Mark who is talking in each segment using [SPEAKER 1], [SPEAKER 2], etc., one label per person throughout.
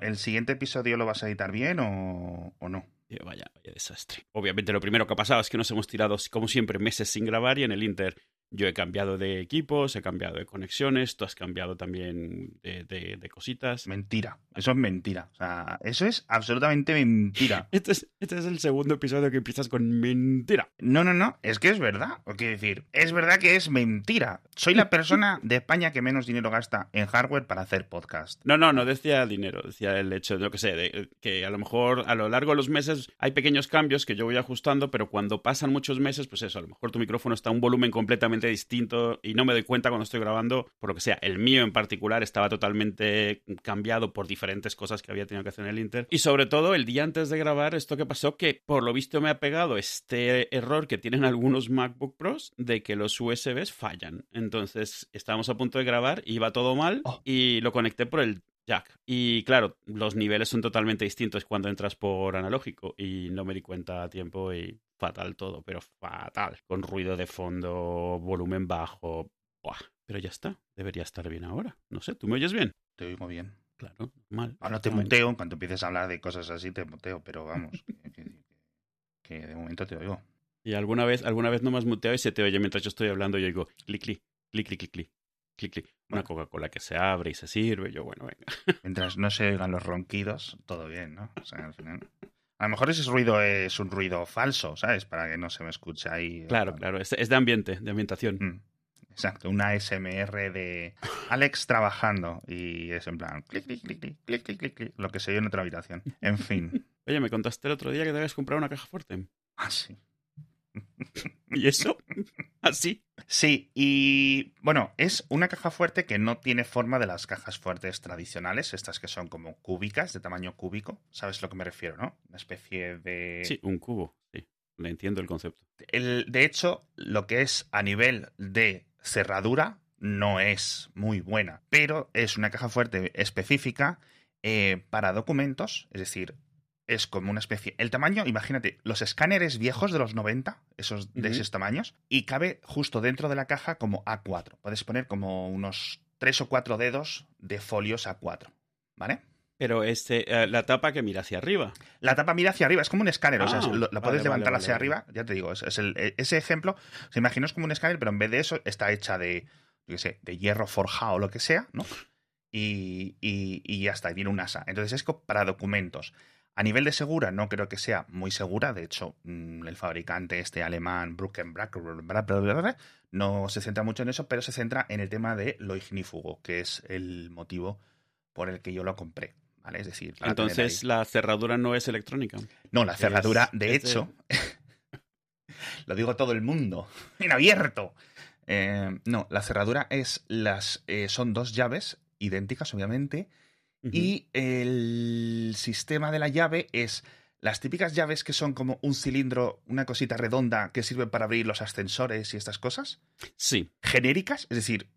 [SPEAKER 1] ¿El siguiente episodio lo vas a editar bien o, no?
[SPEAKER 2] Eh, Vaya, vaya desastre. Obviamente lo primero que ha pasado es que nos hemos tirado, como siempre, meses sin grabar y en el Inter yo he cambiado de equipos, he cambiado de conexiones, tú has cambiado también de, de- de cositas.
[SPEAKER 1] Mentira. Eso es mentira. O sea, eso es absolutamente mentira.
[SPEAKER 2] Este es, este es el segundo episodio que empiezas con mentira.
[SPEAKER 1] No, no, no. Es que es verdad. O quiero decir, es verdad que es mentira. Soy la persona de España que menos dinero gasta en hardware para hacer podcast.
[SPEAKER 2] No, no, no decía dinero, decía el hecho, yo que sé, de, que a lo mejor a lo largo de los meses hay pequeños cambios que yo voy ajustando, pero cuando pasan muchos meses, pues eso, a lo mejor tu micrófono está a un volumen completamente distinto y no me doy cuenta cuando estoy grabando, por lo que sea, el mío en particular estaba totalmente cambiado por diferentes cosas que había tenido que hacer en el Inter. Y sobre todo, el día antes de grabar, esto que pasó, que por lo visto me ha pegado este error que tienen algunos MacBook Pros de que los USBs fallan. Entonces, estábamos a punto de grabar, iba todo mal
[SPEAKER 1] Oh.
[SPEAKER 2] y lo conecté por el jack. Y claro, los niveles son totalmente distintos cuando entras por analógico y no me di cuenta a tiempo y fatal todo, pero fatal. Con ruido de fondo, volumen bajo. Buah. Pero ya está, debería estar bien ahora. No sé, ¿tú me oyes bien?
[SPEAKER 1] Te oigo bien.
[SPEAKER 2] Claro, mal.
[SPEAKER 1] Ahora te muteo. En cuanto empieces a hablar de cosas así, te muteo. Pero vamos, que, que- que de momento te oigo.
[SPEAKER 2] Y alguna vez, alguna vez no me has muteado y se te oye mientras yo estoy hablando yo digo clic, clic, clic, clic, clic, clic, clic, clic. Una Coca-Cola que se abre y se sirve. Yo, bueno, venga.
[SPEAKER 1] Mientras no se oigan los ronquidos, todo bien, ¿no? O sea, al final... A lo mejor ese ruido es un ruido falso, ¿sabes? Para que no se me escuche ahí.
[SPEAKER 2] Eh, claro, claro, es, de ambiente, de ambientación.
[SPEAKER 1] Mm, exacto, una SMR de Alex trabajando y es en plan clic, clic, clic, clic, clic, clic, clic, lo que se oye en otra habitación. En fin.
[SPEAKER 2] Oye, me contaste el otro día que te habías comprado una caja fuerte.
[SPEAKER 1] Ah, sí.
[SPEAKER 2] ¿Y eso? ¿Así?
[SPEAKER 1] Sí, y bueno, es una caja fuerte que no tiene forma de las cajas fuertes tradicionales, estas que son como cúbicas, de tamaño cúbico, ¿sabes a lo que me refiero, no? Especie de...
[SPEAKER 2] Sí, un cubo. Sí, le entiendo el concepto.
[SPEAKER 1] El, de hecho, lo que es a nivel de cerradura no es muy buena, pero es una caja fuerte específica eh, para documentos, es decir, es como una especie... El tamaño, imagínate, los escáneres viejos de los 90, esos de esos tamaños, y cabe justo dentro de la caja como A4. Puedes poner como unos tres o cuatro dedos de folios A4, ¿vale?
[SPEAKER 2] Pero este, eh, la tapa que mira hacia arriba.
[SPEAKER 1] La tapa mira hacia arriba, es como un escáner, o sea,
[SPEAKER 2] Ah,
[SPEAKER 1] lo- la
[SPEAKER 2] vale,
[SPEAKER 1] puedes levantar
[SPEAKER 2] vale,
[SPEAKER 1] hacia
[SPEAKER 2] vale.
[SPEAKER 1] arriba, ya te digo, es, es el- e- ese ejemplo, se imagina es como un escáner, pero en vez de eso está hecha de, yo qué sé, de hierro forjado o lo que sea, ¿no? Y, y- y ya está, y tiene un asa. Entonces es para documentos. A nivel de segura, no creo que sea muy segura. De hecho, mm, el fabricante este alemán, Bruckenbrack, no se centra mucho en eso, pero se centra en el tema de lo ignífugo, que es el motivo por el que yo lo compré. ¿Vale? Es decir,
[SPEAKER 2] Entonces la cerradura no es electrónica.
[SPEAKER 1] no, la cerradura,
[SPEAKER 2] Es-
[SPEAKER 1] de
[SPEAKER 2] es de-
[SPEAKER 1] hecho, lo digo todo el mundo, en abierto. Eh, no, la cerradura es las, eh, son dos llaves idénticas, obviamente, y el sistema de la llave es las típicas llaves que son como un cilindro, una cosita redonda que sirve para abrir los ascensores y estas cosas,
[SPEAKER 2] Sí,
[SPEAKER 1] genéricas, es decir,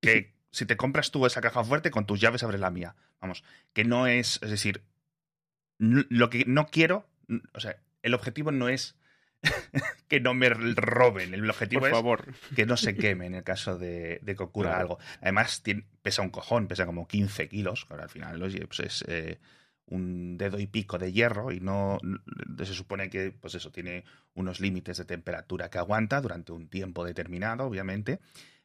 [SPEAKER 1] que si te compras tú esa caja fuerte, con tus llaves abres la mía. Vamos, que no es, es decir, lo que no quiero, o sea, el objetivo no es que no me roben, el objetivo
[SPEAKER 2] por
[SPEAKER 1] es
[SPEAKER 2] favor.
[SPEAKER 1] que no se queme en el caso de, de que ocurra
[SPEAKER 2] Claro.
[SPEAKER 1] algo. Además, tiene- pesa un cojón, pesa como 15 kilos, que al final pues es eh, un dedo y pico de hierro y no- se supone que pues eso tiene unos límites de temperatura que aguanta durante un tiempo determinado, obviamente.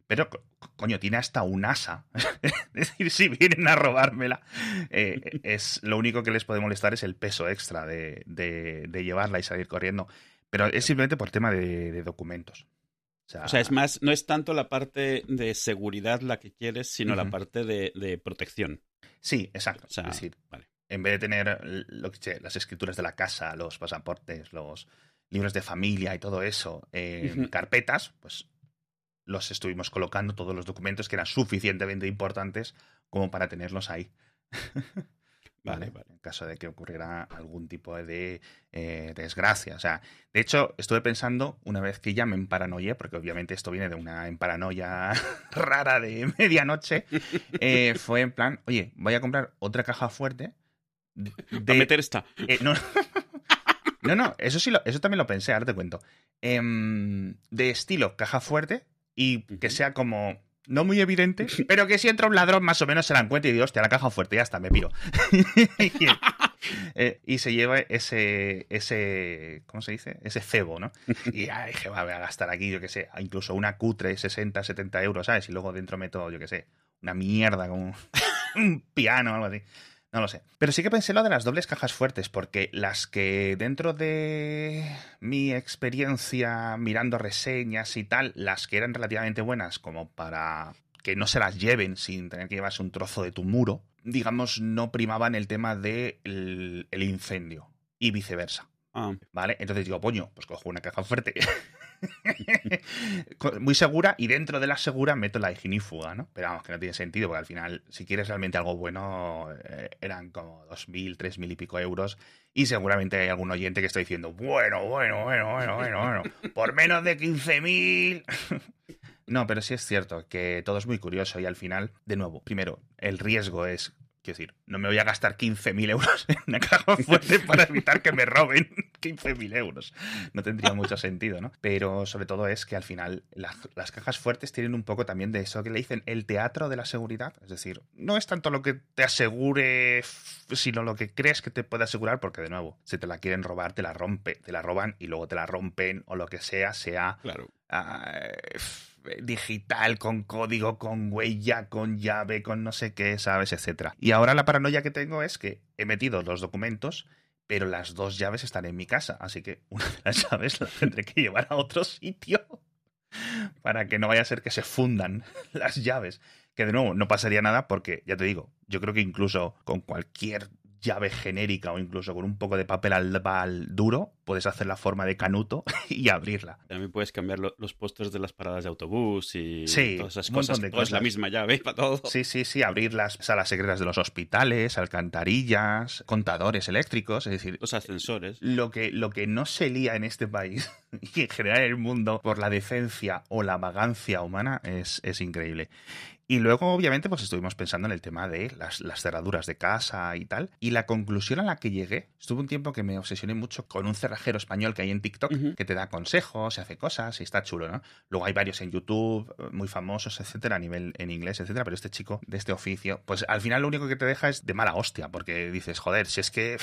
[SPEAKER 1] Pero, co- coño, tiene hasta un asa. es decir, si vienen a robármela, eh, es lo único que les puede molestar es el peso extra de, de- de llevarla y salir corriendo. Pero es simplemente por tema de, de documentos.
[SPEAKER 2] O sea, es más, no es tanto la parte de seguridad la que quieres, sino la parte de, protección.
[SPEAKER 1] Sí, exacto.
[SPEAKER 2] O sea,
[SPEAKER 1] es decir,
[SPEAKER 2] vale.
[SPEAKER 1] en vez de tener lo que sé, las escrituras de la casa, los pasaportes, los libros de familia y todo eso en carpetas, pues los estuvimos colocando todos los documentos que eran suficientemente importantes como para tenerlos ahí.
[SPEAKER 2] Vale,
[SPEAKER 1] ¿Vale? En caso de que ocurriera algún tipo de eh, desgracia. O sea, de hecho, estuve pensando una vez que ya me emparanoié, porque obviamente esto viene de una emparanoia rara de medianoche, eh, fue en plan, oye, voy a comprar otra caja fuerte. De,
[SPEAKER 2] A meter esta.
[SPEAKER 1] eh, no, no, no, eso sí, lo- eso también lo pensé, ahora te cuento. Em, de estilo caja fuerte y que sea como no muy evidente, pero que si entra un ladrón más o menos se la encuentra y digo, hostia, la caja fuerte, ya está, me piro. Eh, y se lleva ese, ese, ¿cómo se dice? Ese cebo, ¿no? Y ya dije, va, voy a gastar aquí, yo qué sé, incluso una cutre, 60, 70 euros, ¿sabes? Y luego dentro meto, yo qué sé, una mierda como un piano o algo así. No lo sé. Pero sí que pensé lo de las dobles cajas fuertes, porque las que dentro de mi experiencia mirando reseñas y tal, las que eran relativamente buenas como para que no se las lleven sin tener que llevarse un trozo de tu muro, digamos, no primaban el tema del de el incendio y viceversa.
[SPEAKER 2] Ah.
[SPEAKER 1] ¿Vale? Entonces digo, poño, pues cojo una caja fuerte muy segura y dentro de la segura meto la ignífuga, ¿no? Pero vamos, que no tiene sentido porque al final, si quieres realmente algo bueno, eh, eran como 2.000, 3.000 y pico euros y seguramente hay algún oyente que está diciendo, bueno, bueno, bueno, bueno, bueno, bueno, por menos de 15.000. no, pero sí es cierto que todo es muy curioso y al final, de nuevo, primero, el riesgo es Quiero decir, no me voy a gastar 15.000 euros en una caja fuerte para evitar que me roben 15.000 euros. No tendría mucho sentido, ¿no? Pero sobre todo es que al final las cajas fuertes tienen un poco también de eso que le dicen el teatro de la seguridad. Es decir, no es tanto lo que te asegure, sino lo que crees que te puede asegurar, porque de nuevo, si te la quieren robar, te la rompe, te la roban y luego te la rompen o lo que sea, sea.
[SPEAKER 2] Claro.
[SPEAKER 1] Uh, digital, con código, con huella, con llave, con no sé qué, ¿sabes? Etcétera. Y ahora la paranoia que tengo es que he metido los documentos, pero las dos llaves están en mi casa, así que una de las llaves la tendré que llevar a otro sitio para que no vaya a ser que se fundan las llaves. Que de nuevo no pasaría nada porque, ya te digo, yo creo que incluso con cualquier llave genérica o incluso con un poco de papel albal duro, puedes hacer la forma de canuto y abrirla.
[SPEAKER 2] También puedes cambiar los postes de las paradas de autobús y
[SPEAKER 1] sí,
[SPEAKER 2] todas esas cosas. De cosas. la misma llave para todo.
[SPEAKER 1] Sí, sí, sí. Abrir las salas secretas de los hospitales, alcantarillas, contadores eléctricos, es decir...
[SPEAKER 2] Los ascensores.
[SPEAKER 1] Lo que, lo que no se lía en este país y en general en el mundo por la decencia o la vagancia humana es, es increíble. Y luego, obviamente, pues estuvimos pensando en el tema de las, cerraduras de casa y tal. Y la conclusión a la que llegué, estuve un tiempo que me obsesioné mucho con un cerrajero español que hay en TikTok, que te da consejos, se hace cosas y está chulo, ¿no? Luego hay varios en YouTube, eh, muy famosos, etcétera, a nivel en inglés, etcétera. Pero este chico de este oficio, pues al final lo único que te deja es de mala hostia, porque dices, joder, si es que,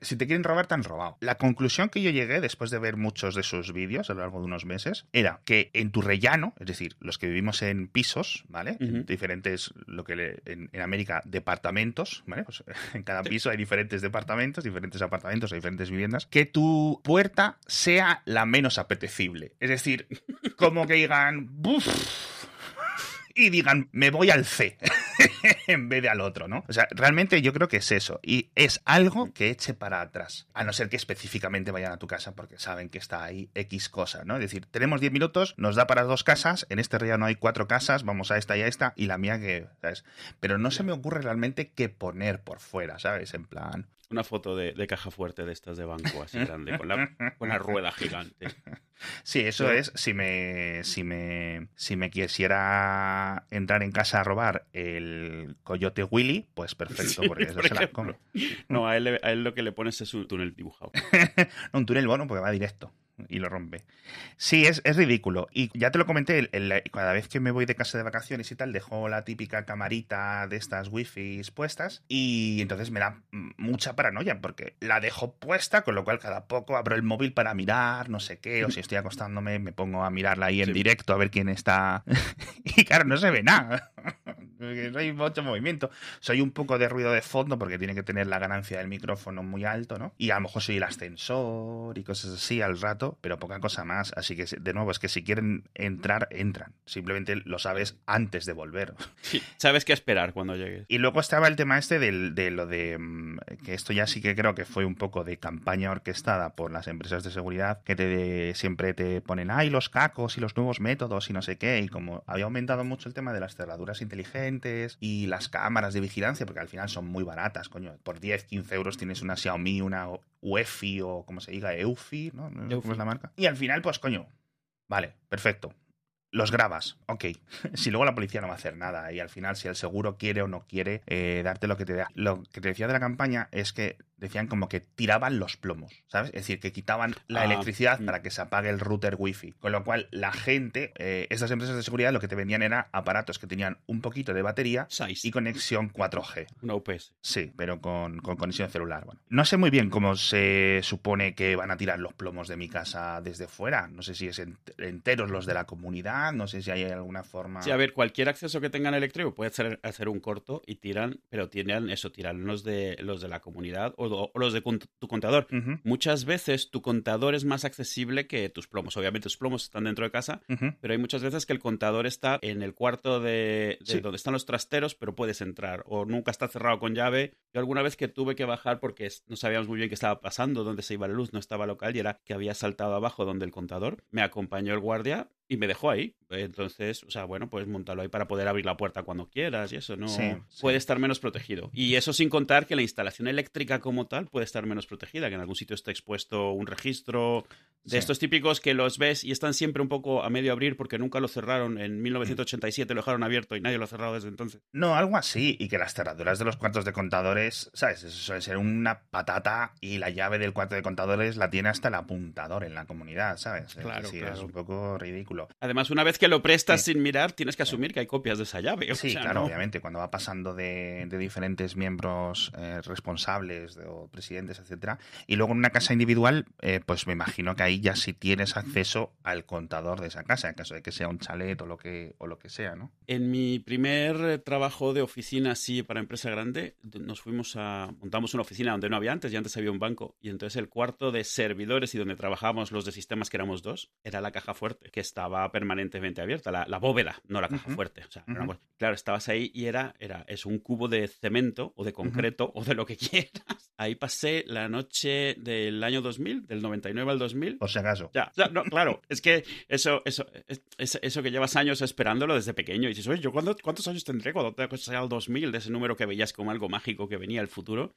[SPEAKER 1] si te quieren robar, te han robado. La conclusión que yo llegué después de ver muchos de sus vídeos a lo largo de unos meses era que en tu rellano, es decir, los que vivimos en pisos, ¿vale? Diferentes, lo que en, América, departamentos, ¿vale? Pues en cada piso hay diferentes departamentos, diferentes apartamentos, diferentes viviendas, que tu puerta sea la menos apetecible. Es decir, como que digan, ¡buf! y digan, me voy al C en vez de al otro, ¿no? O sea, realmente yo creo que es eso. Y es algo que eche para atrás. A no ser que específicamente vayan a tu casa porque saben que está ahí X cosa, ¿no? Es decir, tenemos 10 minutos, nos da para dos casas, en este río no hay cuatro casas, vamos a esta y a esta, y la mía que, ¿sabes? Pero no se me ocurre realmente qué poner por fuera, ¿sabes? En plan,
[SPEAKER 2] una foto de, caja fuerte de estas de banco así grande, con la, con la rueda gigante.
[SPEAKER 1] Sí, eso es. Si me, si me, si me quisiera entrar en casa a robar el coyote Willy, pues perfecto, porque eso se la come.
[SPEAKER 2] No, a él, a él, lo que le pones es un túnel dibujado.
[SPEAKER 1] no, un túnel bueno porque va directo y lo rompe. Sí, es, es ridículo. Y ya te lo comenté, cada vez que me voy de casa de vacaciones y tal, dejo la típica camarita de estas wifi puestas y entonces me da mucha paranoia porque la dejo puesta, con lo cual cada poco abro el móvil para mirar, no sé qué, o si estoy acostándome me pongo a mirarla ahí en directo a ver quién está. y claro, no se ve nada. No hay mucho movimiento. Soy un poco de ruido de fondo porque tiene que tener la ganancia del micrófono muy alto, ¿no? Y a lo mejor soy el ascensor y cosas así al rato, pero poca cosa más. Así que, de nuevo, es que si quieren entrar, entran. Simplemente lo sabes antes de volver.
[SPEAKER 2] Sí, sabes qué esperar cuando llegues.
[SPEAKER 1] Y luego estaba el tema este de lo de mm, que esto ya sí que creo que fue un poco de campaña orquestada por las empresas de seguridad que te, siempre te ponen, ay, los cacos y los nuevos métodos y no sé qué. Y como había aumentado mucho el tema de las cerraduras inteligentes, y las cámaras de vigilancia, porque al final son muy baratas, coño. Por 10, 15 euros tienes una Xiaomi, una UEFI o como se diga, EUFI, ¿no? ¿Cómo es la marca? Y al final, pues coño, vale, perfecto. Los grabas, ok. si luego la policía no va a hacer nada y al final si el seguro quiere o no quiere eh, darte lo que te da. Lo que te decía de la campaña es que decían como que tiraban los plomos, ¿sabes? Es decir, que quitaban la
[SPEAKER 2] Ah,
[SPEAKER 1] electricidad
[SPEAKER 2] mm.
[SPEAKER 1] para que se apague el router wifi. Con lo cual, la gente, eh, estas empresas de seguridad lo que te vendían era aparatos que tenían un poquito de batería
[SPEAKER 2] Size,
[SPEAKER 1] y conexión 4G.
[SPEAKER 2] una UPS.
[SPEAKER 1] Sí, pero con, con conexión celular. Bueno, no sé muy bien cómo se supone que van a tirar los plomos de mi casa desde fuera. No sé si es ent- enteros los de la comunidad, no sé si hay alguna forma.
[SPEAKER 2] Sí, a ver, cualquier acceso que tengan eléctrico puede hacer, hacer un corto y tiran, pero tiran eso, tiran los de los de la comunidad o, o los de tu contador. Muchas veces tu contador es más accesible que tus plomos. Obviamente tus plomos están dentro de casa, pero hay muchas veces que el contador está en el cuarto de, de
[SPEAKER 1] Sí.
[SPEAKER 2] donde están los trasteros, pero puedes entrar. O nunca está cerrado con llave. Yo alguna vez que tuve que bajar porque no sabíamos muy bien qué estaba pasando, dónde se iba la luz, no estaba local y era que había saltado abajo donde el contador. Me acompañó el guardia y me dejó ahí. Entonces, o sea, bueno, pues montalo ahí para poder abrir la puerta cuando quieras y eso, ¿no?
[SPEAKER 1] Sí, sí.
[SPEAKER 2] Puede estar menos protegido. Y eso sin contar que la instalación eléctrica como tal puede estar menos protegida, que en algún sitio está expuesto un registro de
[SPEAKER 1] Sí.
[SPEAKER 2] estos típicos que los ves y están siempre un poco a medio abrir porque nunca lo cerraron. En 1987 lo dejaron abierto y nadie lo ha cerrado desde entonces.
[SPEAKER 1] No, algo así. Y que las cerraduras de los cuartos de contadores, ¿sabes? Eso suele ser una patata y la llave del cuarto de contadores la tiene hasta el apuntador en la comunidad, ¿sabes? Es
[SPEAKER 2] Claro,
[SPEAKER 1] decir,
[SPEAKER 2] claro.
[SPEAKER 1] es un poco ridículo.
[SPEAKER 2] Además, una vez que lo prestas
[SPEAKER 1] Sí.
[SPEAKER 2] sin mirar, tienes que asumir que hay copias de esa llave. o
[SPEAKER 1] Sí,
[SPEAKER 2] sea,
[SPEAKER 1] claro,
[SPEAKER 2] ¿no?
[SPEAKER 1] obviamente, cuando va pasando de, de diferentes miembros eh, responsables de- o presidentes, etcétera. Y luego en una casa individual, eh, pues me imagino que ahí ya sí tienes acceso al contador de esa casa, en caso de que sea un chalet o lo que, o lo que sea, ¿no?
[SPEAKER 2] En mi primer eh, trabajo de oficina así para empresa grande, nos fuimos a montamos una oficina donde no había antes y antes había un banco y entonces el cuarto de servidores y donde trabajábamos los de sistemas que éramos dos era la caja fuerte que estaba permanentemente abierta, la, la bóveda, no la caja
[SPEAKER 1] Ujú.
[SPEAKER 2] fuerte. O sea, una claro, estabas ahí y era era es un cubo de cemento o de concreto o de lo que quieras. Ahí pasé la noche del año 2000, del 99 al 2000
[SPEAKER 1] Por si acaso.
[SPEAKER 2] ya, ya, no, claro, es que eso, eso, es- es- eso que llevas años esperándolo desde pequeño y dices, oye, ¿yo cuándo- cuántos años tendré cuando te sea el 2000 de ese número que veías como algo mágico que venía el futuro?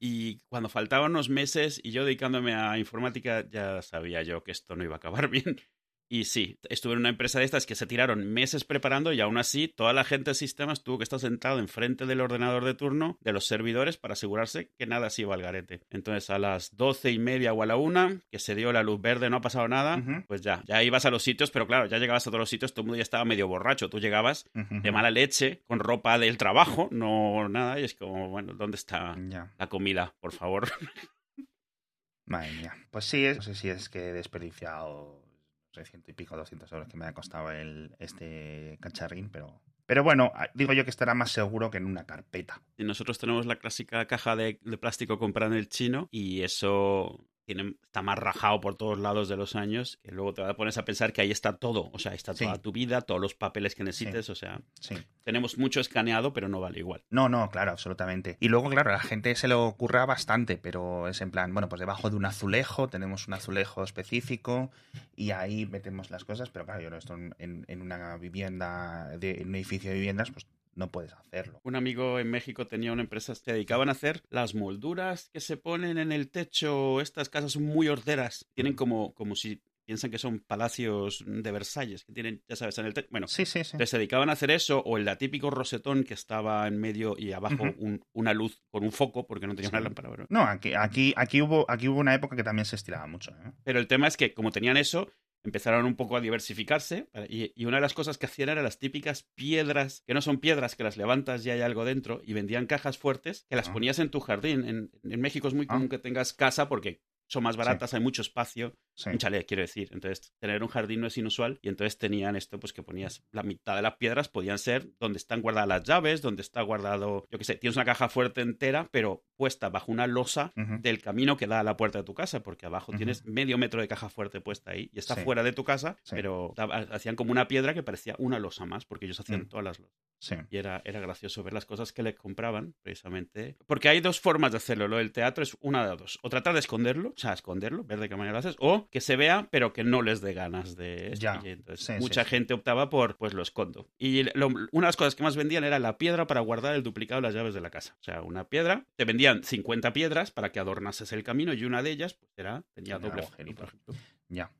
[SPEAKER 2] Y cuando faltaban unos meses y yo dedicándome a informática, ya sabía yo que esto no iba a acabar bien. Y sí, estuve en una empresa de estas que se tiraron meses preparando y aún así toda la gente de sistemas tuvo que estar sentado enfrente del ordenador de turno de los servidores para asegurarse que nada se iba al garete. Entonces a las doce y media o a la una, que se dio la luz verde, no ha pasado nada, pues ya, ya ibas a los sitios, pero claro, ya llegabas a todos los sitios, todo el mundo ya estaba medio borracho. Tú llegabas de mala leche, con ropa del trabajo, no nada, y es como, bueno, ¿dónde está la comida, por favor?
[SPEAKER 1] Madre mía. Pues sí, es- no sé si es que he desperdiciado no sé, ciento y pico, 200 euros que me ha costado el, este cacharrín, pero... Pero bueno, ah, digo yo que estará más seguro que en una carpeta.
[SPEAKER 2] Y nosotros tenemos la clásica caja de, de plástico comprada en el chino y eso tiene, está más rajado por todos lados de los años que luego te pones a pensar que ahí está todo. O sea, ahí está
[SPEAKER 1] Sí.
[SPEAKER 2] toda tu vida, todos los papeles que necesites. O sea,
[SPEAKER 1] Sí.
[SPEAKER 2] tenemos mucho escaneado, pero no vale igual.
[SPEAKER 1] No, no, claro, absolutamente. Y luego, claro, a la gente se le ocurra bastante, pero es en plan, bueno, pues debajo de un azulejo tenemos un azulejo específico y ahí metemos las cosas, pero claro, yo no esto en, en- en una vivienda, de, en un edificio de viviendas, pues no puedes hacerlo.
[SPEAKER 2] Un amigo en México tenía una empresa, se dedicaban a hacer las molduras que se ponen en el techo. Estas casas son muy horteras. Tienen como, como si piensan que son palacios de Versalles, que tienen, ya sabes, en el techo. Bueno,
[SPEAKER 1] Sí, sí, sí.
[SPEAKER 2] Se dedicaban a hacer eso, o el típico rosetón que estaba en medio y abajo un- una luz con un foco, porque no tenía una lámpara.
[SPEAKER 1] No, aquí, aquí, aquí, hubo, aquí hubo una época que también se estiraba mucho. ¿eh?
[SPEAKER 2] Pero el tema es que, como tenían eso, empezaron un poco a diversificarse. Y, y una de las cosas que hacían eran las típicas piedras, que no son piedras, que las levantas y hay algo dentro, y vendían cajas fuertes que las
[SPEAKER 1] Ah.
[SPEAKER 2] ponías en tu jardín. En, en México es muy
[SPEAKER 1] Ah.
[SPEAKER 2] común que tengas casa porque son más baratas, hay mucho espacio.
[SPEAKER 1] Sí.
[SPEAKER 2] Un chalet, quiero decir. Entonces, tener un jardín no es inusual. Y entonces tenían esto, pues que ponías la mitad de las piedras, podían ser donde están guardadas las llaves, donde está guardado, yo qué sé, tienes una caja fuerte entera, pero puesta bajo una losa del camino que da a la puerta de tu casa, porque abajo tienes medio metro de caja fuerte puesta ahí y está
[SPEAKER 1] Sí.
[SPEAKER 2] fuera de tu casa, pero hacían como una piedra que parecía una losa más, porque ellos hacían
[SPEAKER 1] Mm.
[SPEAKER 2] todas las losas.
[SPEAKER 1] Sí.
[SPEAKER 2] Y era, era gracioso ver las cosas que le compraban, precisamente. Porque hay dos formas de hacerlo. Lo del teatro es una de dos. O tratar de esconderlo, o sea, esconderlo, ver de qué manera lo haces, o que se vea, pero que no les dé ganas de.
[SPEAKER 1] Ya.
[SPEAKER 2] Y entonces,
[SPEAKER 1] Sí,
[SPEAKER 2] mucha
[SPEAKER 1] sí.
[SPEAKER 2] gente optaba por, pues lo escondo. Y lo- una de las cosas que más vendían era la piedra para guardar el duplicado de las llaves de la casa. O sea, una piedra, te vendían 50 piedras para que adornases el camino y una de ellas, pues era, tenía
[SPEAKER 1] Tenía
[SPEAKER 2] doble por ejemplo.
[SPEAKER 1] Ya.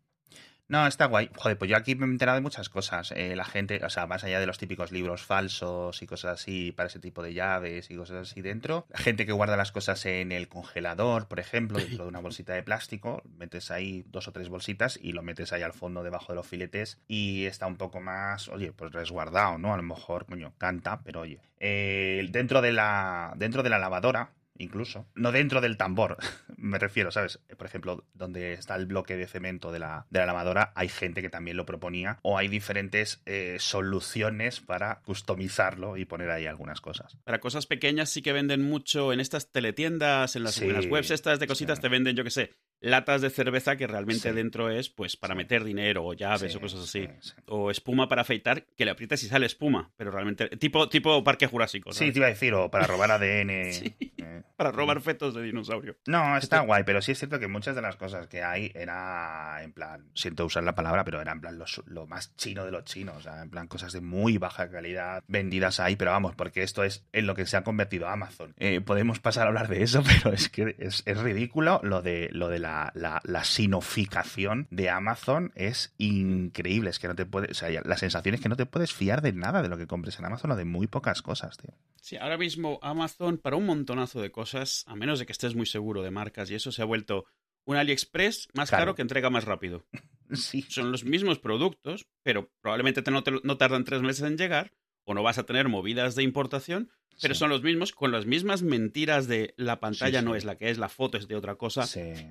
[SPEAKER 1] No, está guay. Joder, pues yo aquí me he enterado de muchas cosas. Eh, la gente, o sea, más allá de los típicos libros falsos y cosas así para ese tipo de llaves y cosas así dentro. La gente que guarda las cosas en el congelador, por ejemplo, dentro de una bolsita de plástico, metes ahí dos o tres bolsitas y lo metes ahí al fondo debajo de los filetes y está un poco más, oye, pues resguardado, ¿no? A lo mejor, coño, canta, pero oye. Eh, dentro de la dentro de la lavadora incluso. No dentro del tambor, me refiero, ¿sabes? Por ejemplo, donde está el bloque de cemento de la, de la lavadora, hay gente que también lo proponía, o hay diferentes eh, soluciones para customizarlo y poner ahí algunas cosas.
[SPEAKER 2] Para cosas pequeñas sí que venden mucho en estas teletiendas, en las, webs estas de cositas, te venden, yo qué sé, latas de cerveza que realmente dentro es pues para meter dinero o llaves o cosas así. O espuma para afeitar, que le aprietas y sale espuma, pero realmente tipo, tipo parque jurásico.
[SPEAKER 1] Sí, te iba a decir, o para robar ADN.
[SPEAKER 2] Eh, para robar fetos de dinosaurio.
[SPEAKER 1] No, está guay, pero sí es cierto que muchas de las cosas que hay era en plan, siento usar la palabra, pero era en plan lo, más chino de los chinos, o sea, en plan cosas de muy baja calidad vendidas ahí, pero vamos, porque esto es en lo que se ha convertido Amazon. Eh, podemos pasar a hablar de eso, pero es que es, es ridículo lo de, lo de la la, sinoficación de Amazon es increíble. Es que no te puedes. O sea, la sensación es que no te puedes fiar de nada de lo que compres en Amazon o de muy pocas cosas, tío.
[SPEAKER 2] Sí, ahora mismo Amazon, para un montonazo de cosas, a menos de que estés muy seguro de marcas y eso, se ha vuelto un AliExpress más caro que entrega más rápido.
[SPEAKER 1] Sí.
[SPEAKER 2] Son los mismos productos, pero probablemente no, no tardan tres meses en llegar, o no vas a tener movidas de importación, pero son los mismos, con las mismas mentiras de la pantalla no es la que es, la foto es de otra cosa,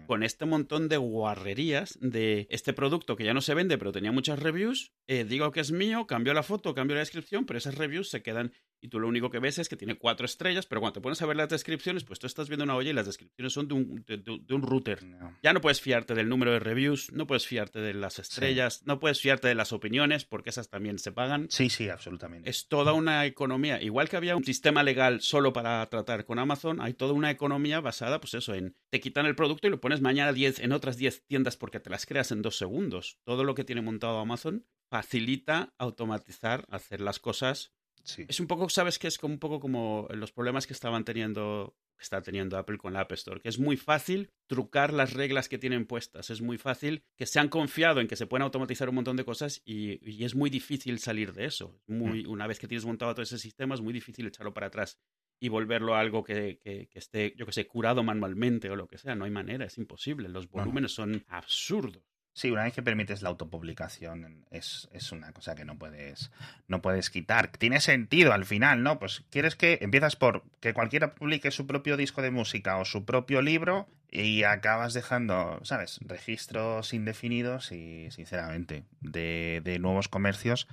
[SPEAKER 2] con este montón de guarrerías de este producto que ya no se vende, pero tenía muchas reviews, eh, digo que es mío, cambio la foto, cambio la descripción, pero esas reviews se quedan y tú lo único que ves es que tiene cuatro estrellas, pero cuando te pones a ver las descripciones, pues tú estás viendo una olla y las descripciones son de un, de, un router. Ya no puedes fiarte del número de reviews, no puedes fiarte de las estrellas, no puedes fiarte de las opiniones, porque esas también se pagan.
[SPEAKER 1] Sí, sí, absolutamente.
[SPEAKER 2] Es toda una economía, igual que había un sistema legal solo para tratar con Amazon, hay toda una economía basada, pues eso, en te quitan el producto y lo pones mañana 10 en otras 10 tiendas porque te las creas en dos segundos. Todo lo que tiene montado Amazon facilita automatizar, hacer las cosas. Es un poco, sabes que es como un poco como los problemas que estaban teniendo, que está teniendo Apple con la App Store, que es muy fácil trucar las reglas que tienen puestas, es muy fácil que se han confiado en que se pueden automatizar un montón de cosas y, es muy difícil salir de eso. Muy, mm. Una vez que tienes montado todo ese sistema es muy difícil echarlo para atrás y volverlo a algo que, que, esté, yo que sé, curado manualmente o lo que sea. No hay manera, es imposible. Los volúmenes son absurdos.
[SPEAKER 1] Sí, una vez que permites la autopublicación es, es, una cosa que no puedes, no puedes quitar. Tiene sentido al final, ¿no? Pues quieres que empiezas por que cualquiera publique su propio disco de música o su propio libro y acabas dejando, ¿sabes? Registros indefinidos y, sinceramente, de, de nuevos comercios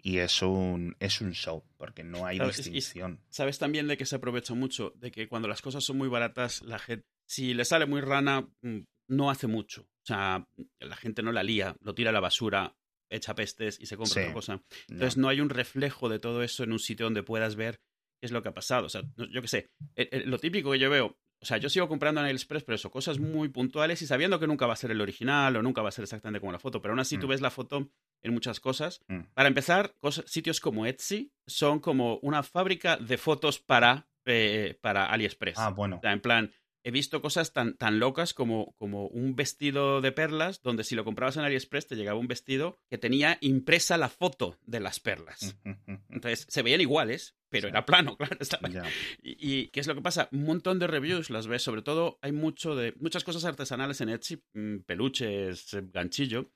[SPEAKER 1] y es un, es un show, porque no hay distinción.
[SPEAKER 2] sabes también de que se aprovecha mucho, de que cuando las cosas son muy baratas, la gente, si le sale muy rana, mm, no hace mucho. O sea, la gente no la lía, lo tira a la basura, echa pestes y se compra otra cosa. Entonces no. hay un reflejo de todo eso en un sitio donde puedas ver qué es lo que ha pasado. O sea, yo qué sé, lo típico que yo veo, o sea, yo sigo comprando en AliExpress, pero eso, cosas muy puntuales y sabiendo que nunca va a ser el original o nunca va a ser exactamente como la foto, pero aún así tú mm. ves la foto en muchas cosas. Mm. Para empezar, sitios como Etsy son como una fábrica de fotos para, eh, para AliExpress.
[SPEAKER 1] Ah, bueno.
[SPEAKER 2] O sea, en plan, he visto cosas tan, tan locas como, como un vestido de perlas, donde si lo comprabas en AliExpress te llegaba un vestido que tenía impresa la foto de las perlas. Entonces, se veían iguales, pero era plano, claro. Y, qué es lo que pasa? Un montón de reviews las ves, sobre todo hay mucho de muchas cosas artesanales en Etsy, mm, peluches, eh, ganchillo.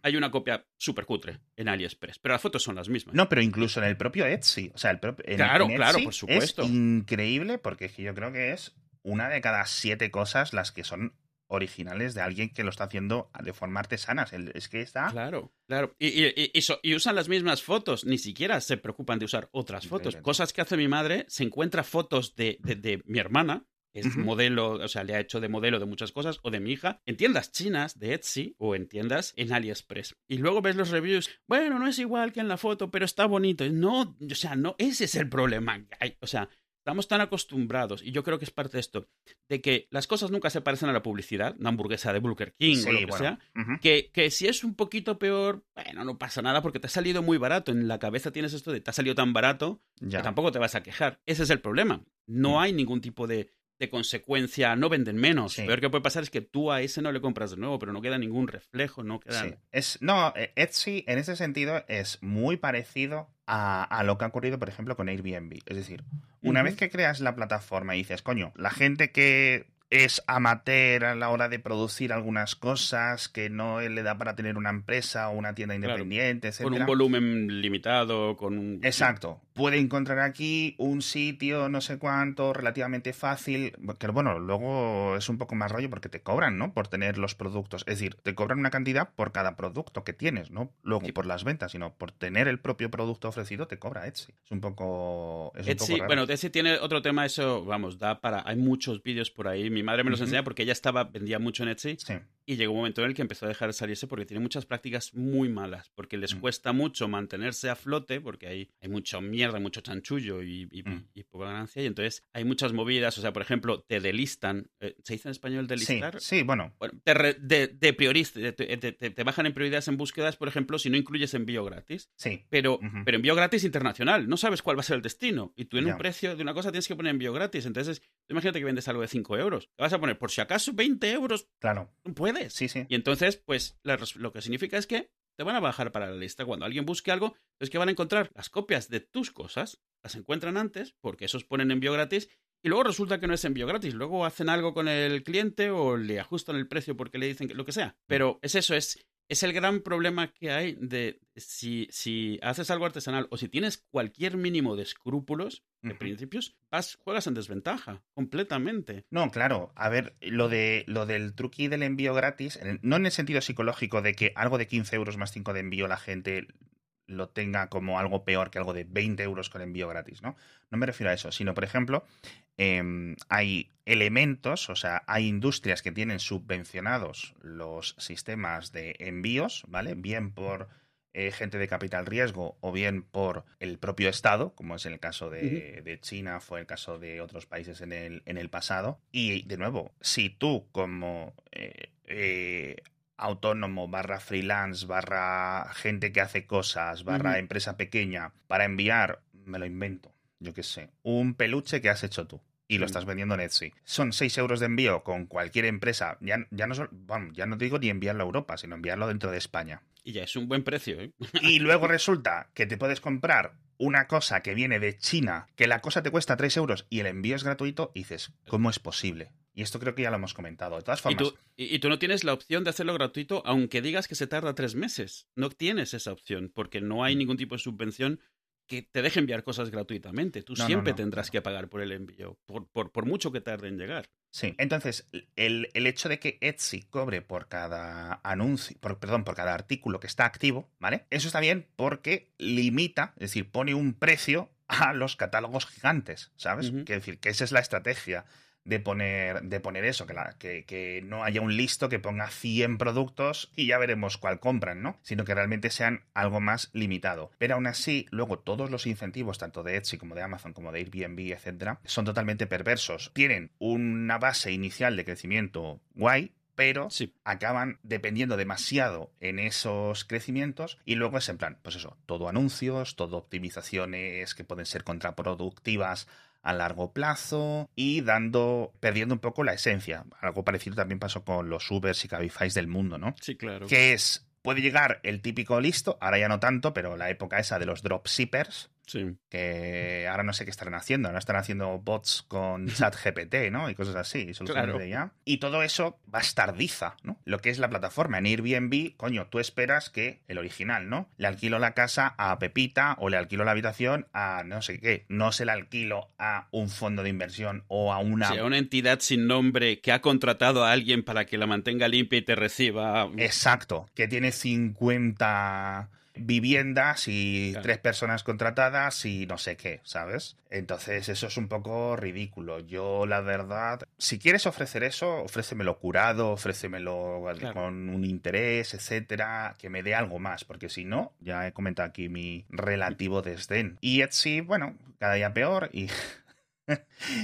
[SPEAKER 2] Hay una copia súper cutre en AliExpress, pero las fotos son las mismas.
[SPEAKER 1] No, pero incluso en el propio Etsy. O sea, el propio,
[SPEAKER 2] claro, claro, por supuesto.
[SPEAKER 1] Es increíble porque yo creo que es una de cada siete cosas las que son originales de alguien que lo está haciendo de forma artesana. Es que está.
[SPEAKER 2] Claro, claro. Y, y, usan las mismas fotos, ni siquiera se preocupan de usar otras fotos. Cosas que hace mi madre, se encuentra fotos de, de, mi hermana, es modelo, o sea, le ha hecho de modelo de muchas cosas, o de mi hija, en tiendas chinas de Etsy o en tiendas en AliExpress. Y luego ves los reviews, bueno, no es igual que en la foto, pero está bonito. No, o sea, no, ese es el problema. O sea, Estamos tan acostumbrados, y yo creo que es parte de esto, de que las cosas nunca se parecen a la publicidad, una hamburguesa de Burger King o lo que sea, que, que, si es un poquito peor, bueno, no pasa nada porque te ha salido muy barato. En la cabeza tienes esto de te ha salido tan barato que tampoco te vas a quejar. Ese es el problema. No mm. hay ningún tipo de, de consecuencia no venden menos.
[SPEAKER 1] Sí.
[SPEAKER 2] Lo peor que puede pasar es que tú a ese no le compras de nuevo, pero no queda ningún reflejo, no queda...
[SPEAKER 1] Sí. Es, no, Etsy en ese sentido es muy parecido a, a lo que ha ocurrido, por ejemplo, con Airbnb. Es decir, una vez que creas la plataforma y dices, coño, la gente que es amateur a la hora de producir algunas cosas, que no le da para tener una empresa o una tienda
[SPEAKER 2] Claro.
[SPEAKER 1] independiente,
[SPEAKER 2] Con un
[SPEAKER 1] etcétera.
[SPEAKER 2] volumen limitado, con un...
[SPEAKER 1] Exacto. Puede encontrar aquí un sitio, no sé cuánto, relativamente fácil. Que bueno, luego es un poco más rollo porque te cobran, ¿no? Por tener los productos. Es decir, te cobran una cantidad por cada producto que tienes, ¿no? Luego
[SPEAKER 2] Sí.
[SPEAKER 1] por las ventas, sino por tener el propio producto ofrecido te cobra Etsy. Es un poco. Es un
[SPEAKER 2] Etsy,
[SPEAKER 1] poco raro.
[SPEAKER 2] bueno, Etsy tiene otro tema, eso, vamos, da para... Hay muchos vídeos por ahí, mi madre me los
[SPEAKER 1] Ujú.
[SPEAKER 2] enseña porque ella estaba, vendía mucho en Etsy
[SPEAKER 1] Sí.
[SPEAKER 2] Y llegó un momento en el que empezó a dejar de salirse porque tiene muchas prácticas muy malas, porque les
[SPEAKER 1] Mm.
[SPEAKER 2] cuesta mucho mantenerse a flote, porque hay, hay mucha mierda, mucho chanchullo y, y-
[SPEAKER 1] Mm.
[SPEAKER 2] y poca ganancia, y entonces hay muchas movidas, o sea, por ejemplo, te delistan, eh, ¿se dice en español
[SPEAKER 1] Sí,
[SPEAKER 2] delistar?
[SPEAKER 1] sí, bueno.
[SPEAKER 2] Bueno, te, re- de, de priorista- de- te, te- bajan en prioridades en búsquedas, por ejemplo, si no incluyes envío gratis.
[SPEAKER 1] Sí.
[SPEAKER 2] Pero, pero envío gratis internacional, no sabes cuál va a ser el destino. Y tú en un precio de una cosa tienes que poner envío gratis. Entonces, imagínate que vendes algo de 5 euros. Te vas a poner, por si acaso, 20 euros.
[SPEAKER 1] Claro.
[SPEAKER 2] No
[SPEAKER 1] Sí, sí.
[SPEAKER 2] Y entonces, pues, la lo que significa es que te van a bajar para la lista. Cuando alguien busque algo, es que van a encontrar las copias de tus cosas, las encuentran antes, porque esos ponen envío gratis, y luego resulta que no es envío gratis. Luego hacen algo con el cliente o le ajustan el precio porque le dicen que lo que sea. Pero es eso, es, es el gran problema que hay de si, si haces algo artesanal o si tienes cualquier mínimo de escrúpulos, de principios, vas, juegas en desventaja, completamente.
[SPEAKER 1] No, claro. A ver, lo de lo del truqui del envío gratis, no en el sentido psicológico de que algo de 15 euros más 5 de envío la gente lo tenga como algo peor que algo de 20 euros con envío gratis, ¿no? No me refiero a eso, sino, por ejemplo, em, hay elementos, o sea, hay industrias que tienen subvencionados los sistemas de envíos, ¿vale? Bien por eh, gente de capital riesgo o bien por el propio Estado, como es en el caso de, de China, fue el caso de otros países en el, en el pasado. Y de nuevo, si tú como eh, eh, autónomo barra freelance barra gente que hace cosas barra empresa pequeña para enviar, me lo invento, yo qué sé, un peluche que has hecho tú. Y lo estás vendiendo en Etsy. Son 6 euros de envío con cualquier empresa. Ya, ya, no, bueno, ya no digo ni enviarlo a Europa, sino enviarlo dentro de España.
[SPEAKER 2] Y ya es un buen precio, ¿eh?
[SPEAKER 1] Y luego resulta que te puedes comprar una cosa que viene de China, que la cosa te cuesta 3 euros y el envío es gratuito, y dices, ¿cómo es posible? Y esto creo que ya lo hemos comentado. De todas
[SPEAKER 2] Y
[SPEAKER 1] formas,
[SPEAKER 2] tú, y, y tú no tienes la opción de hacerlo gratuito, aunque digas que se tarda tres meses. No tienes esa opción, porque no hay ningún tipo de subvención que te deje enviar cosas gratuitamente. Tú
[SPEAKER 1] No,
[SPEAKER 2] siempre
[SPEAKER 1] no,
[SPEAKER 2] tendrás que pagar por el envío, por, por, por mucho que tarde en llegar.
[SPEAKER 1] sí. Entonces, el, el hecho de que Etsy cobre por cada anuncio, por, perdón, por cada artículo que está activo, ¿vale? Eso está bien porque limita, es decir, pone un precio a los catálogos gigantes, ¿sabes? Quiero decir, que esa es la estrategia de poner, de poner eso, que, la- que, que no haya un listo que ponga 100 productos y ya veremos cuál compran, ¿no? Sino que realmente sean algo más limitado. Pero aún así, luego todos los incentivos, tanto de Etsy como de Amazon, como de Airbnb, etcétera, son totalmente perversos. Tienen una base inicial de crecimiento guay, pero
[SPEAKER 2] Sí.
[SPEAKER 1] acaban dependiendo demasiado en esos crecimientos y luego es en plan, pues eso, todo anuncios, todo optimizaciones que pueden ser contraproductivas a largo plazo y dando, perdiendo un poco la esencia. Algo parecido también pasó con los Ubers y Cabify del mundo, ¿no?
[SPEAKER 2] Sí, claro.
[SPEAKER 1] Que es, puede llegar el típico listo, ahora ya no tanto, pero la época esa de los dropshippers,
[SPEAKER 2] Sí.
[SPEAKER 1] que ahora no sé qué estarán haciendo, ahora están haciendo bots con chat GPT, ¿no? Y cosas así,
[SPEAKER 2] Claro.
[SPEAKER 1] Y todo eso bastardiza, ¿no? Lo que es la plataforma. En Airbnb, coño, tú esperas que el original, ¿no? Le alquilo la casa a Pepita o le alquilo la habitación a no sé qué. No se la alquilo a un fondo de inversión o a una...
[SPEAKER 2] Sí, a una entidad sin nombre que ha contratado a alguien para que la mantenga limpia y te reciba.
[SPEAKER 1] Exacto, que tiene 50 viviendas y
[SPEAKER 2] Claro.
[SPEAKER 1] tres personas contratadas y no sé qué, ¿sabes? Entonces eso es un poco ridículo. Yo, la verdad, si quieres ofrecer eso, ofrécemelo curado, ofrécemelo
[SPEAKER 2] Claro.
[SPEAKER 1] con un interés, etcétera, que me dé algo más, porque si no, ya he comentado aquí mi relativo desdén. Y Etsy, bueno, cada día peor y...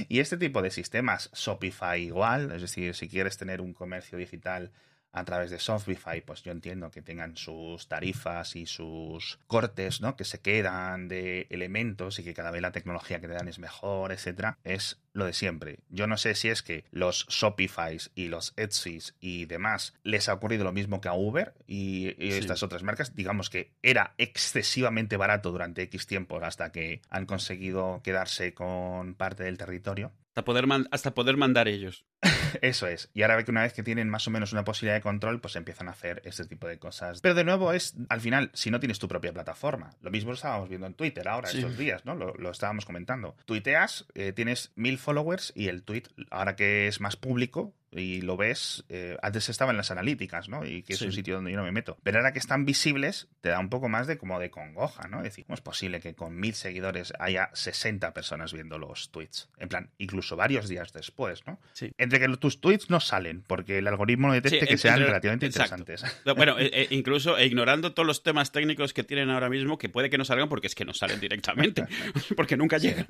[SPEAKER 1] Y este tipo de sistemas, Shopify igual, es decir, si quieres tener un comercio digital a través de Shopify, pues yo entiendo que tengan sus tarifas y sus cortes, ¿no? Que se quedan de elementos y que cada vez la tecnología que te dan es mejor, etcétera. Es lo de siempre. Yo no sé si es que los Shopifys y los Etsy's y demás les ha ocurrido lo mismo que a Uber y, y
[SPEAKER 2] Sí.
[SPEAKER 1] estas otras marcas. Digamos que era excesivamente barato durante X tiempo hasta que han conseguido quedarse con parte del territorio.
[SPEAKER 2] Hasta poder, man- hasta poder mandar ellos.
[SPEAKER 1] Eso es. Y ahora ve que una vez que tienen más o menos una posibilidad de control, pues empiezan a hacer este tipo de cosas. Pero de nuevo es, al final, si no tienes tu propia plataforma. Lo mismo lo estábamos viendo en Twitter ahora,
[SPEAKER 2] Sí.
[SPEAKER 1] estos días, ¿no? Lo, lo estábamos comentando. Tuiteas, eh, tienes mil followers y el tweet, ahora que es más público, y lo ves, eh, antes estaba en las analíticas, ¿no? Y que es
[SPEAKER 2] Sí.
[SPEAKER 1] un sitio donde yo no me meto. Pero ahora que están visibles, te da un poco más de como de congoja, ¿no? Es decir, ¿cómo es posible que con mil seguidores haya 60 personas viendo los tweets? En plan, incluso varios días después, ¿no?
[SPEAKER 2] Sí.
[SPEAKER 1] Entre que tus tweets no salen, porque el algoritmo detecte
[SPEAKER 2] Sí,
[SPEAKER 1] que sean relativamente
[SPEAKER 2] exacto.
[SPEAKER 1] interesantes.
[SPEAKER 2] Bueno, e- e incluso e ignorando todos los temas técnicos que tienen ahora mismo, que puede que no salgan porque es que no salen directamente, porque nunca llegan.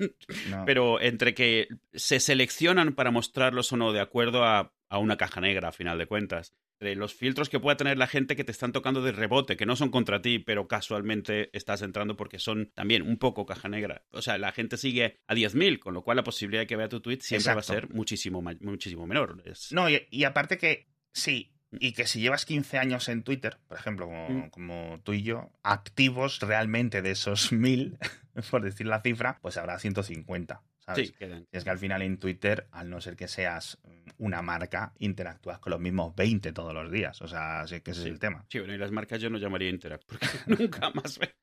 [SPEAKER 1] No.
[SPEAKER 2] Pero entre que se seleccionan para mostrarlos o no de acuerdo a, a una caja negra, a final de cuentas. Entre los filtros que pueda tener la gente que te están tocando de rebote, que no son contra ti, pero casualmente estás entrando porque son también un poco caja negra. O sea, la gente sigue a 10.000, con lo cual la posibilidad de que vea tu tweet siempre va a ser muchísimo, muchísimo menor. Es-
[SPEAKER 1] No, y, y aparte que sí, y que si llevas 15 años en Twitter, por ejemplo, como,
[SPEAKER 2] Mm.
[SPEAKER 1] como tú y yo, activos realmente de esos 1000, por decir la cifra, pues habrá 150. ¿Sabes?
[SPEAKER 2] Sí, quedan.
[SPEAKER 1] Es que al final en Twitter, al no ser que seas una marca, interactúas con los mismos 20 todos los días. O sea, sí que ese
[SPEAKER 2] Sí.
[SPEAKER 1] es el tema.
[SPEAKER 2] Sí, bueno, y las marcas yo no llamaría Interact, porque nunca más ve.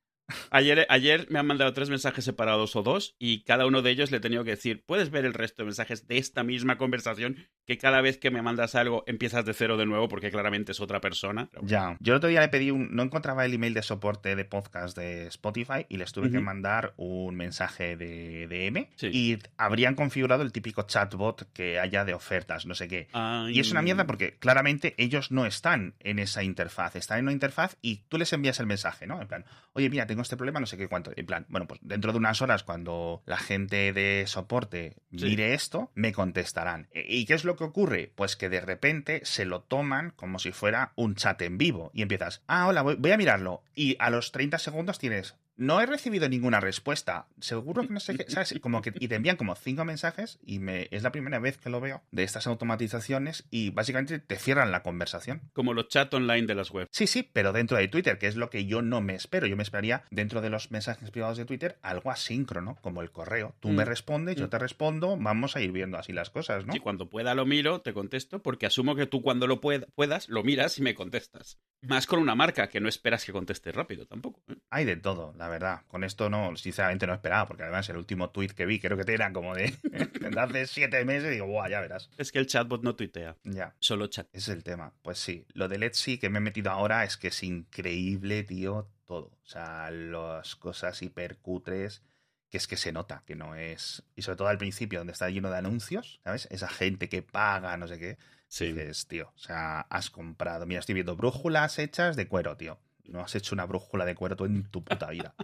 [SPEAKER 2] Ayer, ayer me han mandado tres mensajes separados o dos, y cada uno de ellos le he tenido que decir, puedes ver el resto de mensajes de esta misma conversación, que cada vez que me mandas algo empiezas de cero de nuevo, porque claramente es otra persona. Pero
[SPEAKER 1] Ya. Yo el otro día le pedí un. No encontraba el email de soporte de podcast de Spotify y les tuve que mandar un mensaje de DM.
[SPEAKER 2] Sí.
[SPEAKER 1] Y habrían configurado el típico chatbot que haya de ofertas, no sé qué.
[SPEAKER 2] ay,
[SPEAKER 1] Y es una mierda porque claramente ellos no están en esa interfaz, están en una interfaz y tú les envías el mensaje, ¿no? En plan, oye, mira, tengo este problema, no sé qué cuánto. En plan, bueno, pues dentro de unas horas, cuando la gente de soporte
[SPEAKER 2] Sí.
[SPEAKER 1] mire esto, me contestarán. E- ¿Y qué es lo que ocurre? Pues que de repente se lo toman como si fuera un chat en vivo y empiezas, ah, hola, voy, voy a mirarlo. Y a los 30 segundos tienes. No he recibido ninguna respuesta. Seguro que no sé qué. ¿Sabes? Como que, y te envían como cinco mensajes y me, es la primera vez que lo veo de estas automatizaciones y básicamente te cierran la conversación.
[SPEAKER 2] Como los chats online de las webs.
[SPEAKER 1] Sí, sí, pero dentro de Twitter, que es lo que yo no me espero. Yo me esperaría dentro de los mensajes privados de Twitter algo asíncrono, como el correo. Tú
[SPEAKER 2] Mm.
[SPEAKER 1] me respondes, yo
[SPEAKER 2] Mm.
[SPEAKER 1] te respondo, vamos a ir viendo así las cosas, ¿no?
[SPEAKER 2] Y cuando pueda lo miro, te contesto, porque asumo que tú cuando lo pued- puedas, lo miras y me contestas. Más con una marca que no esperas que conteste rápido tampoco. ¿eh?
[SPEAKER 1] Hay de todo, la verdad. Con esto no, sinceramente no esperaba, porque además el último tweet que vi creo que era como de, de hace siete meses y digo, buah, ya verás.
[SPEAKER 2] Es que el chatbot no tuitea,
[SPEAKER 1] Ya.
[SPEAKER 2] solo chat.
[SPEAKER 1] Ese es el tema. Pues sí, lo del Etsy que me he metido ahora es que es increíble, tío, todo. O sea, las cosas hipercutres que es que se nota que no es... Y sobre todo al principio, donde está lleno de anuncios, ¿sabes? Esa gente que paga, no sé qué.
[SPEAKER 2] Sí.
[SPEAKER 1] Dices, tío, o sea, has comprado... Mira, estoy viendo brújulas hechas de cuero, tío. No has hecho una brújula de cuero tú en tu puta vida.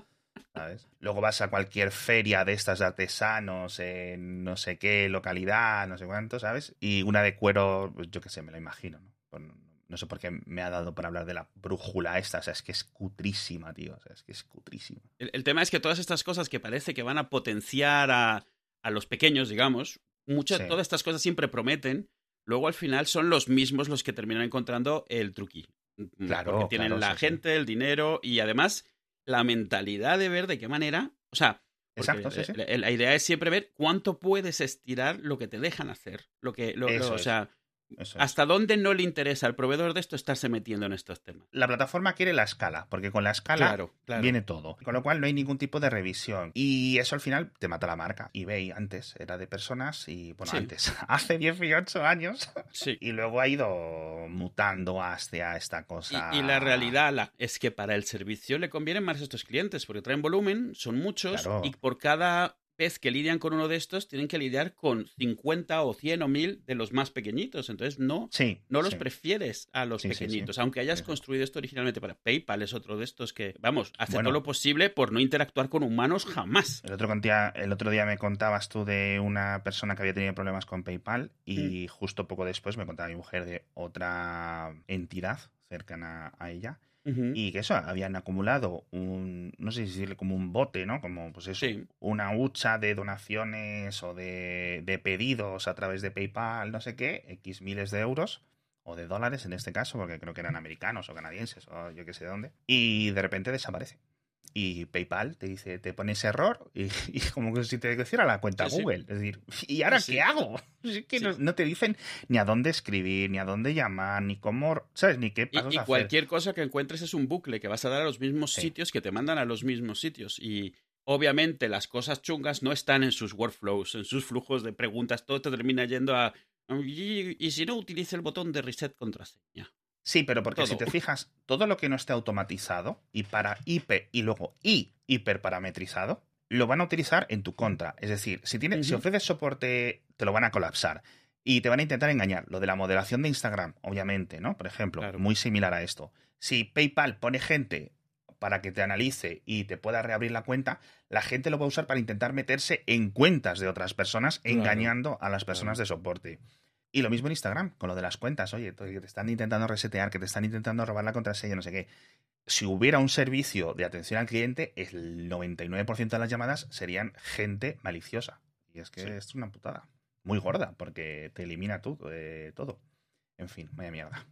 [SPEAKER 1] ¿Sabes? Luego vas a cualquier feria de estas de artesanos en no sé qué localidad, no sé cuánto, ¿sabes? Y una de cuero, pues, yo qué sé, me lo imagino, ¿no? Pues, no sé por qué me ha dado por hablar de la brújula esta, o sea, es que es cutrísima, tío, o sea, es que es cutrísima.
[SPEAKER 2] El, el tema es que todas estas cosas que parece que van a potenciar a, a los pequeños, digamos, muchas,
[SPEAKER 1] Sí.
[SPEAKER 2] todas estas cosas siempre prometen, luego al final son los mismos los que terminan encontrando el truqui.
[SPEAKER 1] Claro,
[SPEAKER 2] Porque tienen
[SPEAKER 1] claro,
[SPEAKER 2] la
[SPEAKER 1] sí, sí.
[SPEAKER 2] gente, el dinero y además la mentalidad de ver de qué manera, o sea,
[SPEAKER 1] Exacto, sí, sí.
[SPEAKER 2] La, la idea es siempre ver cuánto puedes estirar lo que te dejan hacer, lo que, lo- o
[SPEAKER 1] es. Es.
[SPEAKER 2] hasta dónde no le interesa al proveedor de esto estarse metiendo en estos temas.
[SPEAKER 1] La plataforma quiere la escala, porque con la escala
[SPEAKER 2] Claro, claro.
[SPEAKER 1] viene todo. Con lo cual no hay ningún tipo de revisión. Y eso al final te mata la marca. eBay antes era de personas y, bueno,
[SPEAKER 2] Sí.
[SPEAKER 1] antes, hace 18 años.
[SPEAKER 2] Sí.
[SPEAKER 1] Y luego ha ido mutando hacia esta cosa.
[SPEAKER 2] Y, y la realidad la, es que para el servicio le convienen más estos clientes porque traen volumen, son muchos
[SPEAKER 1] Claro.
[SPEAKER 2] y por cada vez que lidian con uno de estos tienen que lidiar con 50 o 100 o 1000 de los más pequeñitos. Entonces no,
[SPEAKER 1] Sí.
[SPEAKER 2] no los
[SPEAKER 1] sí.
[SPEAKER 2] prefieres a los
[SPEAKER 1] Sí,
[SPEAKER 2] pequeñitos. Aunque hayas construido esto originalmente para PayPal, es otro de estos que, vamos, hace
[SPEAKER 1] Bueno.
[SPEAKER 2] todo lo posible por no interactuar con humanos jamás.
[SPEAKER 1] El otro, día, el otro día me contabas tú de una persona que había tenido problemas con PayPal
[SPEAKER 2] Mm.
[SPEAKER 1] y justo poco después me contaba mi mujer de otra entidad cercana a ella Y que eso, habían acumulado un, no sé si decirle como un bote, ¿no? Como, pues eso, una hucha de donaciones o de, de pedidos a través de PayPal, no sé qué, X miles de euros o de dólares en este caso, porque creo que eran americanos o canadienses o yo qué sé dónde, y de repente desaparece y PayPal te dice, te pone ese error y, como que si te hiciera la cuenta Google. Es decir, ¿y ahora qué hago? Es que no, te dicen ni a dónde escribir, ni a dónde llamar, ni cómo, ¿sabes? Ni qué
[SPEAKER 2] pasos y, y cualquier cosa que encuentres es un bucle que vas a dar a los mismos sitios que te mandan a los mismos sitios. Y obviamente las cosas chungas no están en sus workflows, en sus flujos de preguntas. Todo te termina yendo a... y si no, utilice el botón de reset contraseña.
[SPEAKER 1] Sí, pero porque si te fijas, todo lo que no esté automatizado y para IP y luego y hiperparametrizado, lo van a utilizar en tu contra. Es decir, si, tienes, si ofreces soporte, te lo van a colapsar. Y te van a intentar engañar. Lo de la moderación de Instagram, obviamente, ¿no? Por ejemplo, muy similar a esto. Si PayPal pone gente para que te analice y te pueda reabrir la cuenta, la gente lo va a usar para intentar meterse en cuentas de otras personas, engañando a las personas de soporte. Y lo mismo en Instagram, con lo de las cuentas. Oye, que te están intentando resetear, que te están intentando robar la contraseña, no sé qué. Si hubiera un servicio de atención al cliente, el 99% de las llamadas serían gente maliciosa. Y es que es una putada. Muy gorda, porque te elimina todo, eh, todo. En fin, vaya mierda.